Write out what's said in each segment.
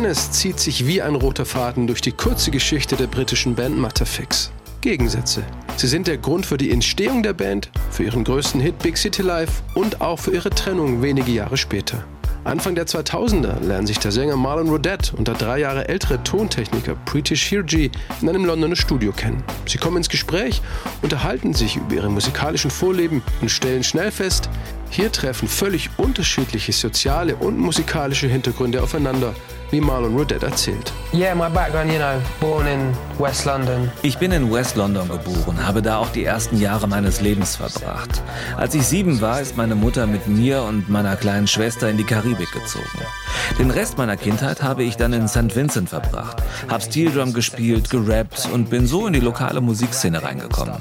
Eines zieht sich wie ein roter Faden durch die kurze Geschichte der britischen Band Matterfix. Gegensätze. Sie sind der Grund für die Entstehung der Band, für ihren größten Hit Big City Life und auch für ihre Trennung wenige Jahre später. Anfang der 2000er lernen sich der Sänger Marlon Rodette und der drei Jahre ältere Tontechniker Preeti Shirji in einem Londoner Studio kennen. Sie kommen ins Gespräch, unterhalten sich über ihre musikalischen Vorleben und stellen schnell fest, hier treffen völlig unterschiedliche soziale und musikalische Hintergründe aufeinander wie Marlon Rodette erzählt. Yeah, my background, you know, born in West London. Ich bin in West London geboren, habe da auch die ersten Jahre meines Lebens verbracht. Als ich sieben war, ist meine Mutter mit mir und meiner kleinen Schwester in die Karibik gezogen. Den Rest meiner Kindheit habe ich dann in St. Vincent verbracht, habe Steel Drum gespielt, gerappt und bin so in die lokale Musikszene reingekommen.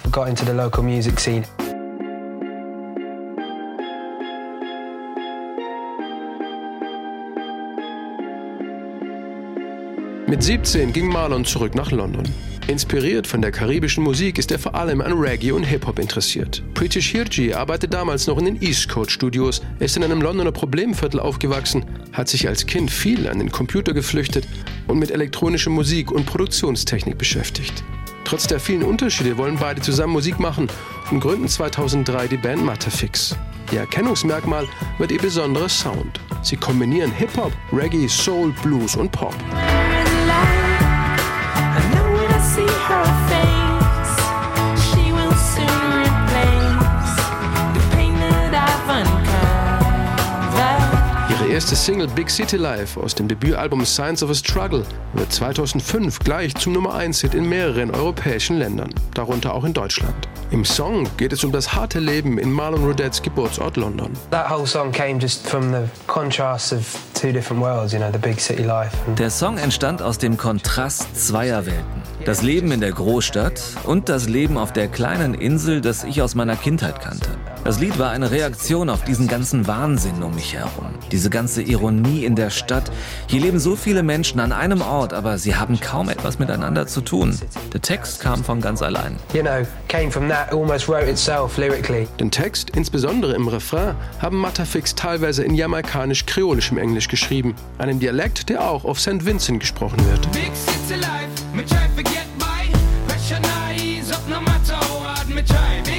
Mit 17 ging Marlon zurück nach London. Inspiriert von der karibischen Musik ist er vor allem an Reggae und Hip-Hop interessiert. Preeti Shirji arbeitet damals noch in den East Coast Studios, ist in einem Londoner Problemviertel aufgewachsen, hat sich als Kind viel an den Computer geflüchtet und mit elektronischer Musik und Produktionstechnik beschäftigt. Trotz der vielen Unterschiede wollen beide zusammen Musik machen und gründen 2003 die Band Matterfix. Ihr Erkennungsmerkmal wird ihr besonderer Sound. Sie kombinieren Hip-Hop, Reggae, Soul, Blues und Pop. Erste Single Big City Life aus dem Debütalbum Signs of a Struggle wird 2005 gleich zum Nummer 1 Hit in mehreren europäischen Ländern, darunter auch in Deutschland. Im Song geht es um das harte Leben in Marlon Rodettes Geburtsort London. That whole song came just from the contrast of two different worlds, you know, the big city life. Der Song entstand aus dem Kontrast zweier Welten. Das Leben in der Großstadt und das Leben auf der kleinen Insel, das ich aus meiner Kindheit kannte. Das Lied war eine Reaktion auf diesen ganzen Wahnsinn um mich herum. Diese ganze Ironie in der Stadt. Hier leben so viele Menschen an einem Ort, aber sie haben kaum etwas miteinander zu tun. Der Text kam von ganz allein. You know, came from that, almost wrote itself lyrically. Den Text, insbesondere im Refrain, haben Matterfix teilweise in jamaikanisch-kreolischem Englisch geschrieben, einem Dialekt, der auch auf St. Vincent gesprochen wird. Big city life, me try forget by. Pressure not ease up no matter how hard me try.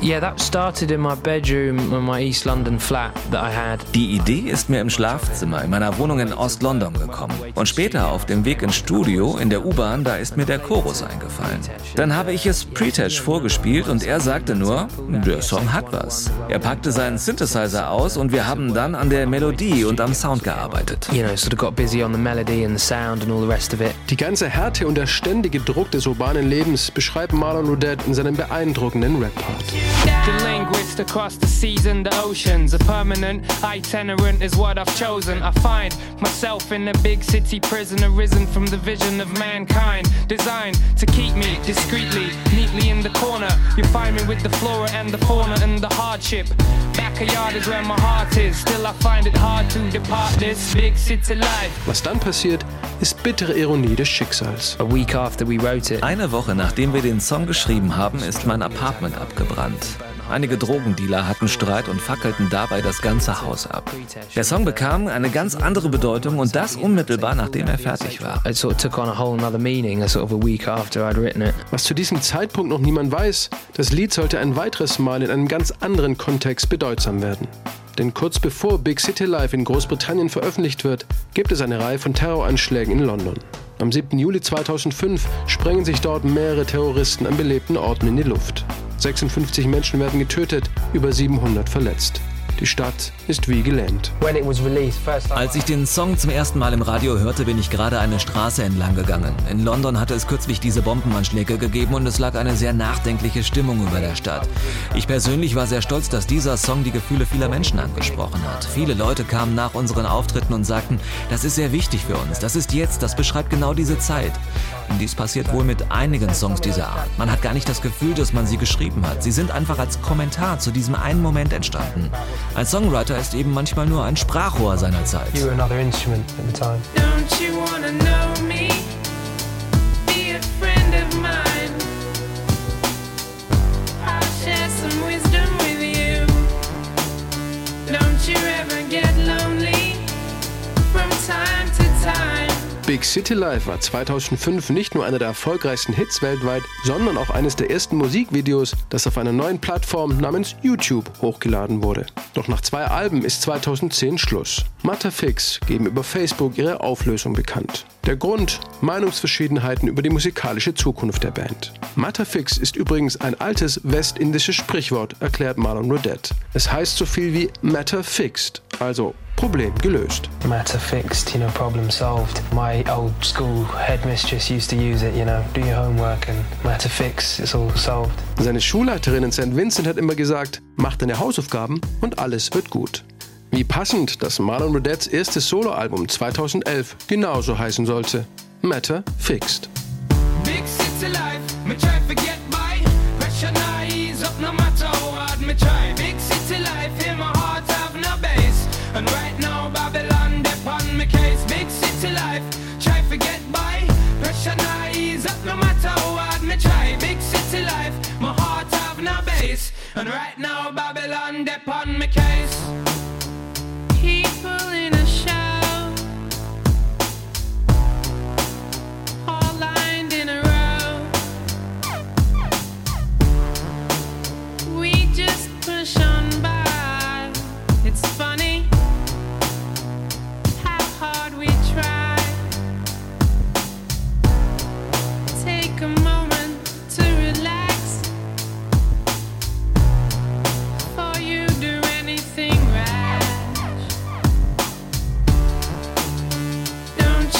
Yeah, that started in my bedroom in my East London flat that I had. Die Idee ist mir im Schlafzimmer in meiner Wohnung in Ost-London gekommen. Und später auf dem Weg ins Studio in der U-Bahn, da ist mir der Chorus eingefallen. Dann habe ich es Pretesh vorgespielt und er sagte nur, der Song hat was. Er packte seinen Synthesizer aus und wir haben dann an der Melodie und am Sound gearbeitet. You know, sort of got busy on the melody and the sound and all the rest of it. Die ganze Härte und der ständige Druck des urbanen Lebens beschreibt Marlon Rodette in seinem beeindruckenden Rap-Part. The linguist across the seas and the oceans. A permanent itinerant is what I've chosen. I find myself in a big city prison, arisen from the vision of mankind. Designed to keep me discreetly, neatly in the corner. You find me with the flora and the fauna and the hardship. Backyard is where my heart is. Still, I find it hard to depart this big city life. Was dann passiert, ist bittere Ironie des Schicksals. A week after we wrote it, Eine Woche nachdem wir den Song geschrieben haben, ist mein Apartment abgebrannt. Einige Drogendealer hatten Streit und fackelten dabei das ganze Haus ab. Der Song bekam eine ganz andere Bedeutung und das unmittelbar nachdem er fertig war. it sort of took on a whole another meaning, a sort of a week after I'd written it. Was zu diesem Zeitpunkt noch niemand weiß, das Lied sollte ein weiteres Mal in einem ganz anderen Kontext bedeutsam werden. Denn kurz bevor Big City Life in Großbritannien veröffentlicht wird, gibt es eine Reihe von Terroranschlägen in London. Am 7. Juli 2005 sprengen sich dort mehrere Terroristen an belebten Orten in die Luft. 56 Menschen werden getötet, über 700 verletzt. Die Stadt ist wie gelähmt. When it was released, first time Als ich den Song zum ersten Mal im Radio hörte, bin ich gerade eine Straße entlang gegangen. In London hatte es kürzlich diese Bombenanschläge gegeben und es lag eine sehr nachdenkliche Stimmung über der Stadt. Ich persönlich war sehr stolz, dass dieser Song die Gefühle vieler Menschen angesprochen hat. Viele Leute kamen nach unseren Auftritten und sagten, das ist sehr wichtig für uns, das ist jetzt, das beschreibt genau diese Zeit. Und dies passiert wohl mit einigen Songs dieser Art. Man hat gar nicht das Gefühl, dass man sie geschrieben hat. Sie sind einfach als Kommentar zu diesem einen Moment entstanden. Ein Songwriter ist eben manchmal nur ein Sprachrohr seiner Zeit. you were another instrument at the time. Don't you wanna know me? Big City Life war 2005 nicht nur einer der erfolgreichsten Hits weltweit, sondern auch eines der ersten Musikvideos, das auf einer neuen Plattform namens YouTube hochgeladen wurde. Doch nach zwei Alben ist 2010 Schluss. Matterfix geben über Facebook ihre Auflösung bekannt. Der Grund? Meinungsverschiedenheiten über die musikalische Zukunft der Band. Matterfix ist übrigens ein altes westindisches Sprichwort, erklärt Marlon Rodette. Es heißt so viel wie Matter Fixed, also Problem gelöst. Matter fixed, you know, problem solved. My old school headmistress used to use it, you know, do your homework and matter fixed, it's all solved. Seine Schulleiterin in St. Vincent hat immer gesagt, mach deine Hausaufgaben und alles wird gut. Wie passend, dass Marlon Rodettes erstes Soloalbum 2011 genauso heißen sollte. Matter Fixed. Big city life, me try forget my pressure nice up no matter what me try. Big city life, in my heart have no base. And right nice up no matter what me try. Big city life, my heart have no base. And right now Babylon dip on me case.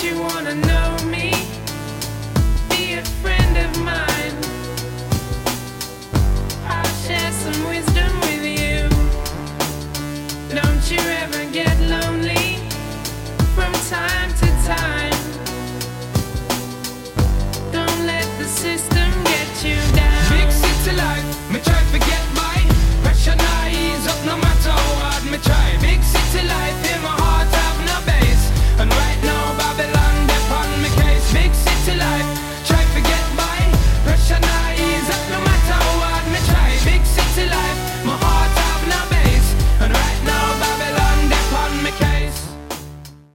You wanna know